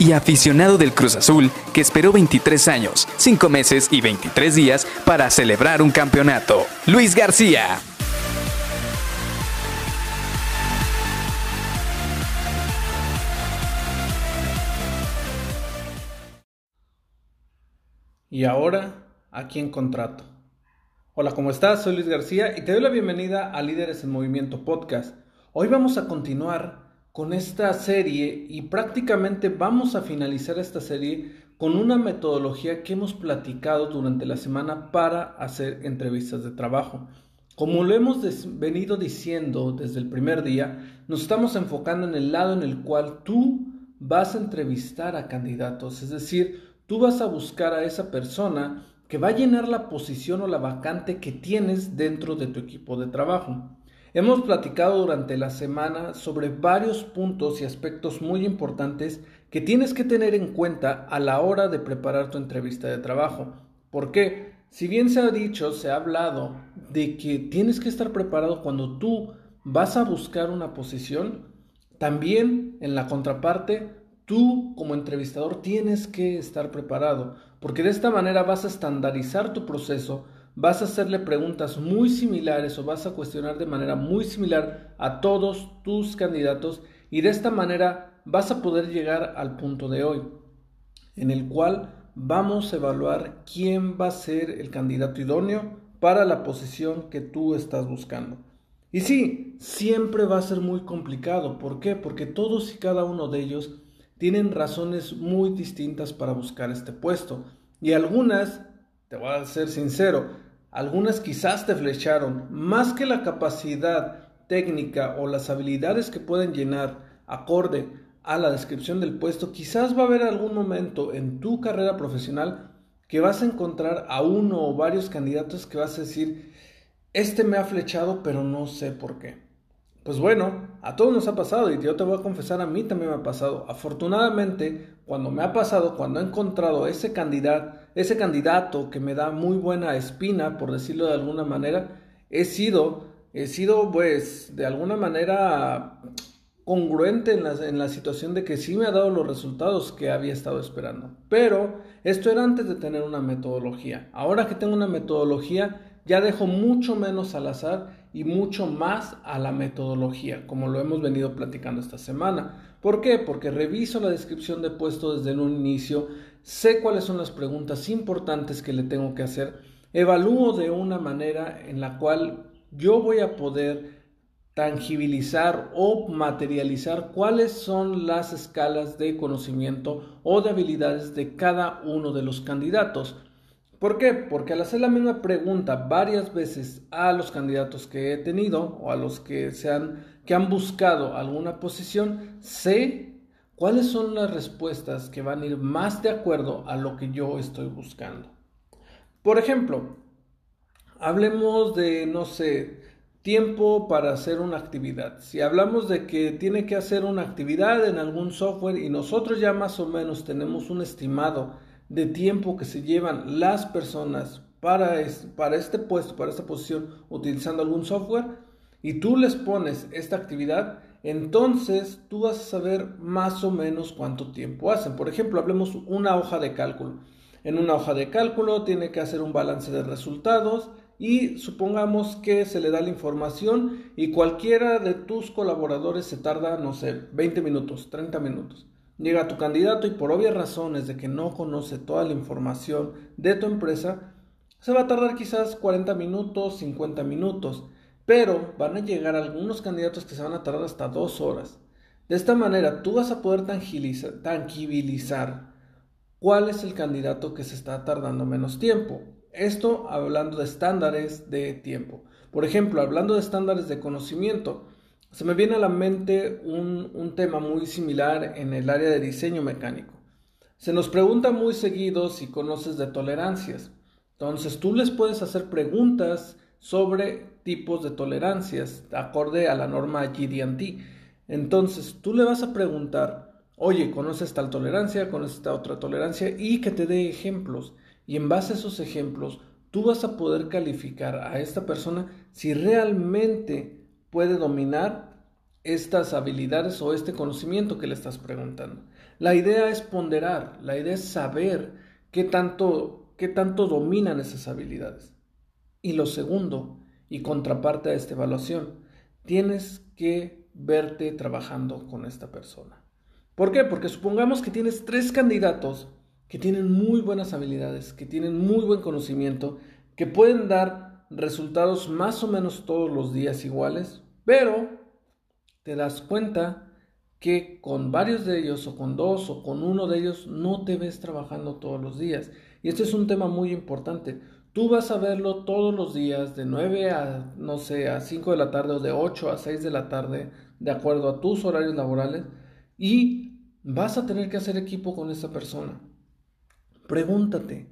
y aficionado del Cruz Azul que esperó 23 años, 5 meses y 23 días para celebrar un campeonato. Luis García. Y ahora, ¿a quién contrato? Hola, ¿cómo estás? Soy Luis García y te doy la bienvenida a Líderes en Movimiento Podcast. Hoy vamos a continuar con esta serie y prácticamente vamos a finalizar esta serie con una metodología que hemos platicado durante la semana para hacer entrevistas de trabajo. Como lo hemos venido diciendo desde el primer día, nos estamos enfocando en el lado en el cual tú vas a entrevistar a candidatos, es decir, tú vas a buscar a esa persona que va a llenar la posición o la vacante que tienes dentro de tu equipo de trabajo. Hemos platicado durante la semana sobre varios puntos y aspectos muy importantes que tienes que tener en cuenta a la hora de preparar tu entrevista de trabajo. ¿Por qué? Si bien se ha dicho, se ha hablado de que tienes que estar preparado cuando tú vas a buscar una posición, también en la contraparte, tú como entrevistador tienes que estar preparado, porque de esta manera vas a estandarizar tu proceso, vas a hacerle preguntas muy similares o vas a cuestionar de manera muy similar a todos tus candidatos y de esta manera vas a poder llegar al punto de hoy, en el cual vamos a evaluar quién va a ser el candidato idóneo para la posición que tú estás buscando. Y sí, siempre va a ser muy complicado. ¿Por qué? Porque todos y cada uno de ellos tienen razones muy distintas para buscar este puesto. Y algunas, te voy a ser sincero, algunas quizás te flecharon, más que la capacidad técnica o las habilidades que pueden llenar acorde a la descripción del puesto, quizás va a haber algún momento en tu carrera profesional que vas a encontrar a uno o varios candidatos que vas a decir, este me ha flechado, pero no sé por qué. Pues bueno, a todos nos ha pasado y yo te voy a confesar, a mí también me ha pasado. Afortunadamente, cuando me ha pasado, cuando he encontrado ese candidato, ese candidato que me da muy buena espina, por decirlo de alguna manera, he sido, he sido pues de alguna manera congruente en la, en la situación de que sí me ha dado los resultados que había estado esperando. Pero esto era antes de tener una metodología. Ahora que tengo una metodología, ya dejo mucho menos al azar y mucho más a la metodología, como lo hemos venido platicando esta semana. ¿Por qué? Porque reviso la descripción de puesto desde un inicio, sé cuáles son las preguntas importantes que le tengo que hacer, evalúo de una manera en la cual yo voy a poder tangibilizar o materializar cuáles son las escalas de conocimiento o de habilidades de cada uno de los candidatos. ¿Por qué? Porque al hacer la misma pregunta varias veces a los candidatos que he tenido o a los que, se han, que han buscado alguna posición, sé cuáles son las respuestas que van a ir más de acuerdo a lo que yo estoy buscando. Por ejemplo, hablemos de, no sé, tiempo para hacer una actividad. Si hablamos de que tiene que hacer una actividad en algún software y nosotros ya más o menos tenemos un estimado, de tiempo que se llevan las personas para, para este puesto, para esta posición, utilizando algún software, y tú les pones esta actividad, entonces tú vas a saber más o menos cuánto tiempo hacen. Por ejemplo, hablemos una hoja de cálculo. En una hoja de cálculo tiene que hacer un balance de resultados y supongamos que se le da la información y cualquiera de tus colaboradores se tarda, no sé, 20 minutos, 30 minutos. Llega tu candidato y por obvias razones de que no conoce toda la información de tu empresa, se va a tardar quizás 40 minutos, 50 minutos, pero van a llegar algunos candidatos que se van a tardar hasta dos horas. De esta manera tú vas a poder tangibilizar cuál es el candidato que se está tardando menos tiempo. Esto hablando de estándares de tiempo. Por ejemplo, hablando de estándares de conocimiento, se me viene a la mente un, tema muy similar en el área de diseño mecánico. Se nos pregunta muy seguido si conoces de tolerancias. Entonces tú les puedes hacer preguntas sobre tipos de tolerancias, acorde a la norma GD&T. Entonces, tú le vas a preguntar, oye, ¿conoces tal tolerancia? ¿Conoces esta otra tolerancia? Y que te dé ejemplos. Y en base a esos ejemplos, tú vas a poder calificar a esta persona si realmente puede dominar estas habilidades o este conocimiento que le estás preguntando. La idea es ponderar, la idea es saber qué tanto, qué tanto dominan esas habilidades. Y lo segundo, y contraparte a esta evaluación, tienes que verte trabajando con esta persona. ¿Por qué? Porque supongamos que tienes tres candidatos que tienen muy buenas habilidades, que tienen muy buen conocimiento, que pueden dar resultados más o menos todos los días iguales, pero te das cuenta que con varios de ellos o con dos o con uno de ellos no te ves trabajando todos los días. Y este es un tema muy importante. Tú vas a verlo todos los días de 9 a, no sé, a 5 de la tarde o de 8 a 6 de la tarde, de acuerdo a tus horarios laborales, y vas a tener que hacer equipo con esa persona. Pregúntate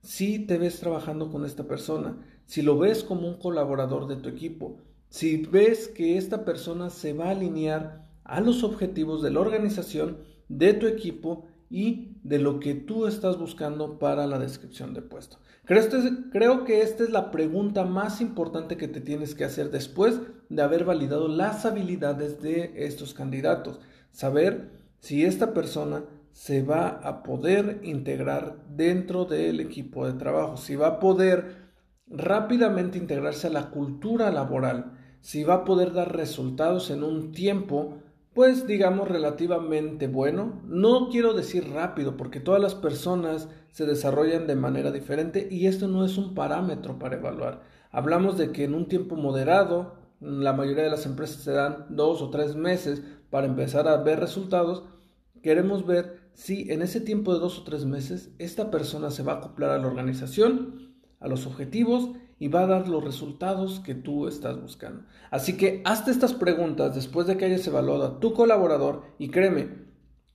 si te ves trabajando con esta persona, si lo ves como un colaborador de tu equipo, si ves que esta persona se va a alinear a los objetivos de la organización, de tu equipo y de lo que tú estás buscando para la descripción de puesto. Creo, creo, que esta es la pregunta más importante que te tienes que hacer después de haber validado las habilidades de estos candidatos. Saber si esta persona se va a poder integrar dentro del equipo de trabajo, si va a poder rápidamente integrarse a la cultura laboral, si va a poder dar resultados en un tiempo, pues digamos relativamente bueno. No quiero decir rápido, porque todas las personas se desarrollan de manera diferente y esto no es un parámetro para evaluar. Hablamos de que en un tiempo moderado, la mayoría de las empresas se dan dos o tres meses para empezar a ver resultados. Queremos ver si en ese tiempo de dos o tres meses esta persona se va a acoplar a la organización, a los objetivos y va a dar los resultados que tú estás buscando. Así que hazte estas preguntas después de que hayas evaluado a tu colaborador y créeme,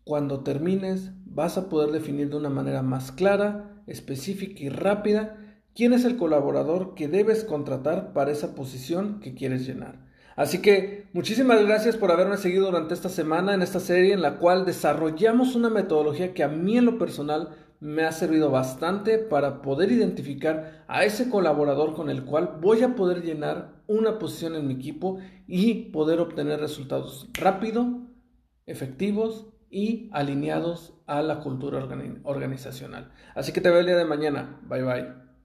cuando termines vas a poder definir de una manera más clara, específica y rápida quién es el colaborador que debes contratar para esa posición que quieres llenar. Así que muchísimas gracias por haberme seguido durante esta semana en esta serie en la cual desarrollamos una metodología que a mí en lo personal me ha servido bastante para poder identificar a ese colaborador con el cual voy a poder llenar una posición en mi equipo y poder obtener resultados rápido, efectivos y alineados a la cultura organizacional. Así que te veo el día de mañana. Bye bye.